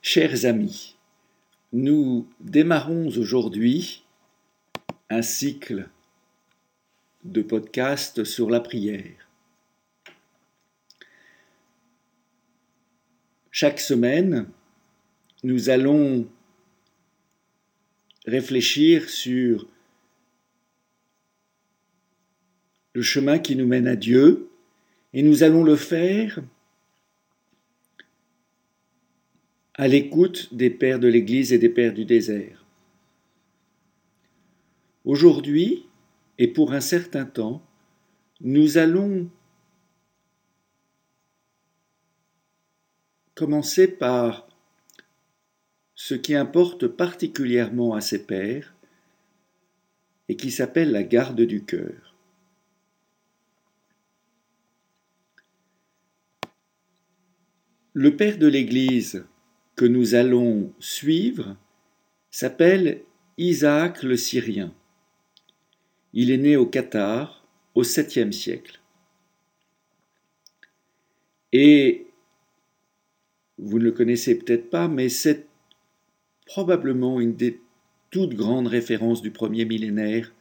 Chers amis, nous démarrons aujourd'hui un cycle de podcasts sur la prière. Chaque semaine, nous allons réfléchir sur le chemin qui nous mène à Dieu, et nous allons le faire à l'écoute des pères de l'Église et des pères du désert. Aujourd'hui, et pour un certain temps, nous allons commencer par ce qui importe particulièrement à ces pères et qui s'appelle la garde du cœur. Le père de l'Église que nous allons suivre s'appelle Isaac le Syrien. Il est né au Qatar au 7e siècle. Et vous ne le connaissez peut-être pas, mais c'est probablement une des toutes grandes références du premier millénaire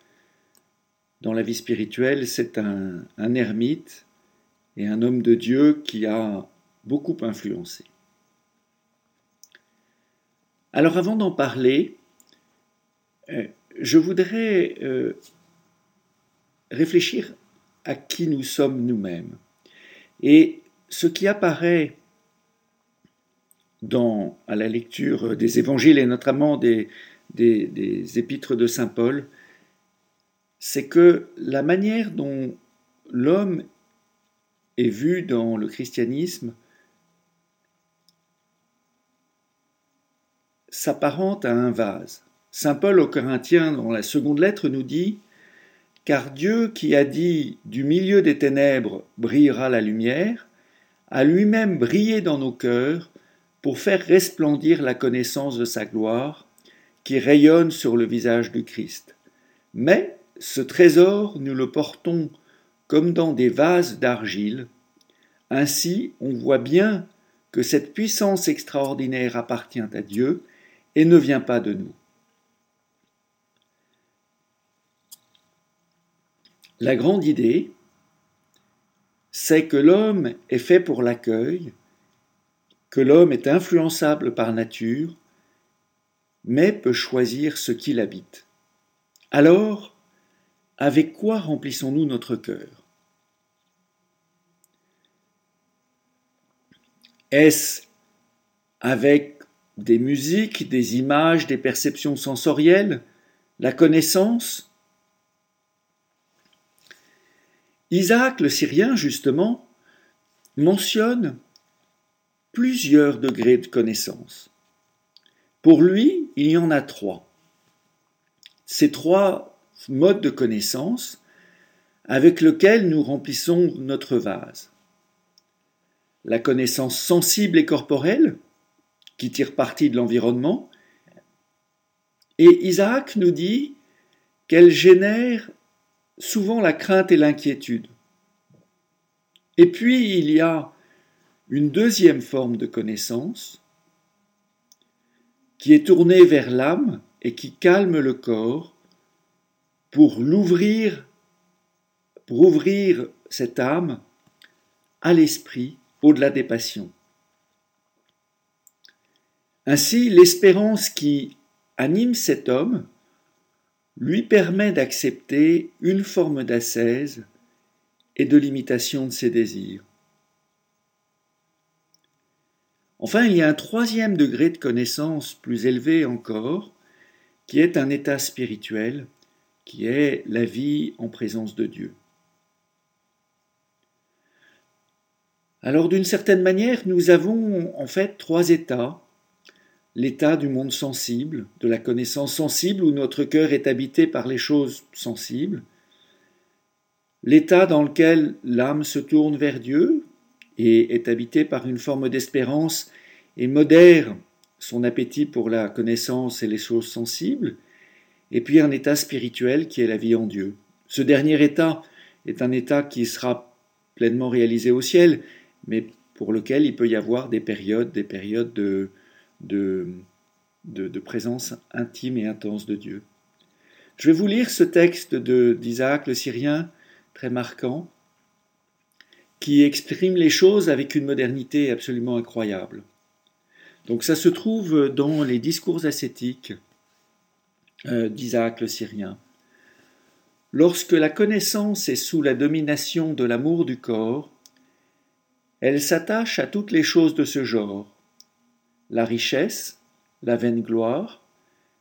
dans la vie spirituelle. C'est un, un ermite et un homme de Dieu qui a beaucoup influencé. Alors avant d'en parler, euh, je voudrais euh, réfléchir à qui nous sommes nous-mêmes. Et ce qui apparaît dans, à la lecture des évangiles et notamment des, des épîtres de Saint Paul, c'est que la manière dont l'homme est vu dans le christianisme s'apparente à un vase. Saint Paul aux Corinthiens, dans la seconde lettre, nous dit Car Dieu qui a dit Du milieu des ténèbres brillera la lumière, a lui-même brillé dans nos cœurs pour faire resplendir la connaissance de sa gloire qui rayonne sur le visage du Christ. Mais ce trésor, nous le portons comme dans des vases d'argile. Ainsi, on voit bien que cette puissance extraordinaire appartient à Dieu et ne vient pas de nous. La grande idée, c'est que l'homme est fait pour l'accueil, que l'homme est influençable par nature, mais peut choisir ce qu'il habite. Alors, avec quoi remplissons-nous notre cœur? Est-ce avec des musiques, des images, des perceptions sensorielles, la connaissance. Isaac le Syrien, justement, mentionne plusieurs degrés de connaissance. Pour lui, il y en a trois. Ces trois modes de connaissance avec lesquels nous remplissons notre vase. La connaissance sensible et corporelle, qui tire parti de l'environnement. Et Isaac nous dit qu'elle génère souvent la crainte et l'inquiétude. Et puis il y a une deuxième forme de connaissance qui est tournée vers l'âme et qui calme le corps pour l'ouvrir, pour ouvrir cette âme à l'esprit au-delà des passions. Ainsi, l'espérance qui anime cet homme lui permet d'accepter une forme d'ascèse et de limitation de ses désirs. Enfin, il y a un troisième degré de connaissance plus élevé encore, qui est un état spirituel, qui est la vie en présence de Dieu. Alors d'une certaine manière, nous avons en fait trois états l'état du monde sensible, de la connaissance sensible où notre cœur est habité par les choses sensibles, l'état dans lequel l'âme se tourne vers Dieu et est habité par une forme d'espérance et modère son appétit pour la connaissance et les choses sensibles, et puis un état spirituel qui est la vie en Dieu. Ce dernier état est un état qui sera pleinement réalisé au ciel, mais pour lequel il peut y avoir des périodes, des périodes de, de, de, présence intime et intense de Dieu. Je vais vous lire ce texte d'Isaac le Syrien, très marquant, qui exprime les choses avec une modernité absolument incroyable. Donc ça se trouve dans les discours ascétiques euh, d'Isaac le Syrien. Lorsque la connaissance est sous la domination de l'amour du corps, elle s'attache à toutes les choses de ce genre la richesse, la vaine gloire,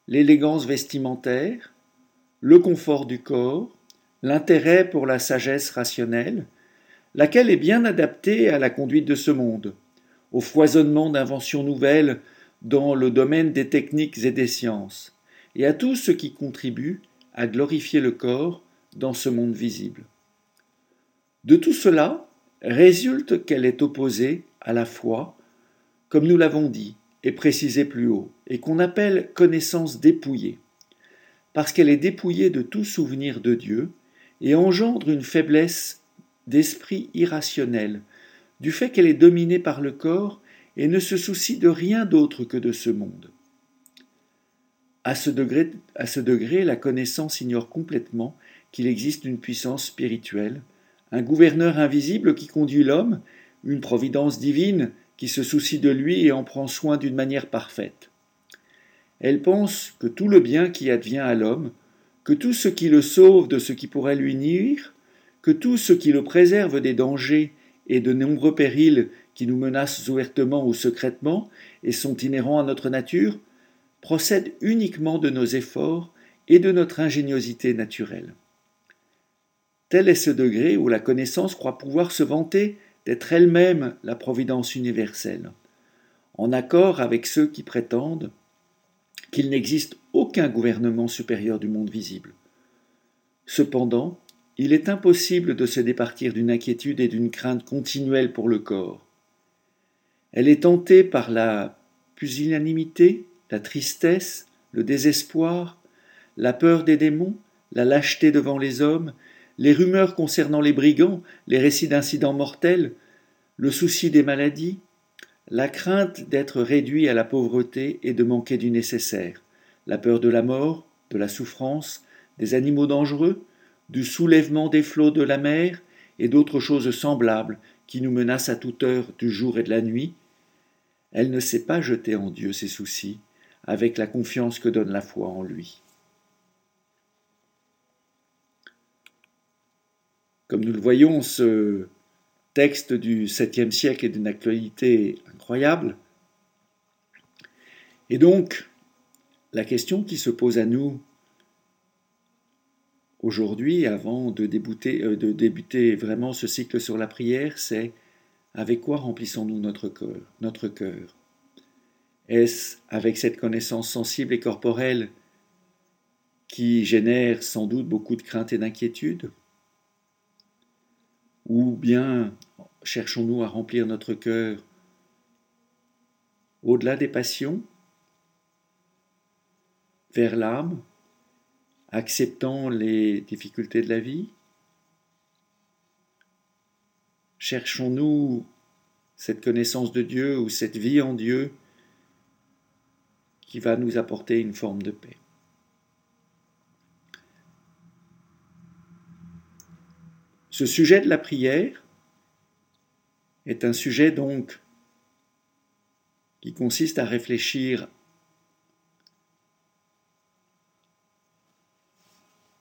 l'élégance vestimentaire, le confort du corps, l'intérêt pour la sagesse rationnelle, laquelle est bien adaptée à la conduite de ce monde, au foisonnement d'inventions nouvelles dans le domaine des techniques et des sciences, et à tout ce qui contribue à glorifier le corps dans ce monde visible. De tout cela résulte qu'elle est opposée à la foi, comme nous l'avons dit et précisé plus haut, et qu'on appelle connaissance dépouillée, parce qu'elle est dépouillée de tout souvenir de Dieu et engendre une faiblesse d'esprit irrationnel, du fait qu'elle est dominée par le corps et ne se soucie de rien d'autre que de ce monde. À ce degré, à ce degré la connaissance ignore complètement qu'il existe une puissance spirituelle, un gouverneur invisible qui conduit l'homme, une providence divine qui se soucie de lui et en prend soin d'une manière parfaite. Elle pense que tout le bien qui advient à l'homme, que tout ce qui le sauve de ce qui pourrait lui nuire, que tout ce qui le préserve des dangers et de nombreux périls qui nous menacent ouvertement ou secrètement et sont inhérents à notre nature, procède uniquement de nos efforts et de notre ingéniosité naturelle. Tel est ce degré où la connaissance croit pouvoir se vanter d'être elle-même la providence universelle, en accord avec ceux qui prétendent qu'il n'existe aucun gouvernement supérieur du monde visible. Cependant, il est impossible de se départir d'une inquiétude et d'une crainte continuelle pour le corps. Elle est tentée par la pusillanimité, la tristesse, le désespoir, la peur des démons, la lâcheté devant les hommes, les rumeurs concernant les brigands, les récits d'incidents mortels, le souci des maladies, la crainte d'être réduit à la pauvreté et de manquer du nécessaire, la peur de la mort, de la souffrance, des animaux dangereux, du soulèvement des flots de la mer et d'autres choses semblables qui nous menacent à toute heure du jour et de la nuit, elle ne sait pas jeter en Dieu ses soucis, avec la confiance que donne la foi en lui. Comme nous le voyons, ce texte du 7e siècle est d'une actualité incroyable. Et donc, la question qui se pose à nous aujourd'hui, avant de, euh, débuter vraiment ce cycle sur la prière, c'est avec quoi remplissons-nous notre cœur, notre cœur? Est-ce avec cette connaissance sensible et corporelle qui génère sans doute beaucoup de crainte et d'inquiétude Ou bien cherchons-nous à remplir notre cœur au-delà des passions, vers l'âme, acceptant les difficultés de la vie? Cherchons-nous cette connaissance de Dieu ou cette vie en Dieu qui va nous apporter une forme de paix? Ce sujet de la prière est un sujet donc qui consiste à réfléchir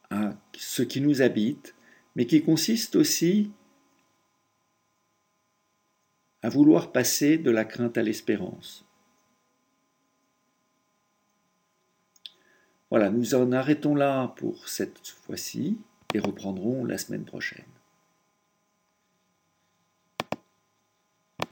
à ce qui nous habite, mais qui consiste aussi à vouloir passer de la crainte à l'espérance. Voilà, nous en arrêtons là pour cette fois-ci et reprendrons la semaine prochaine.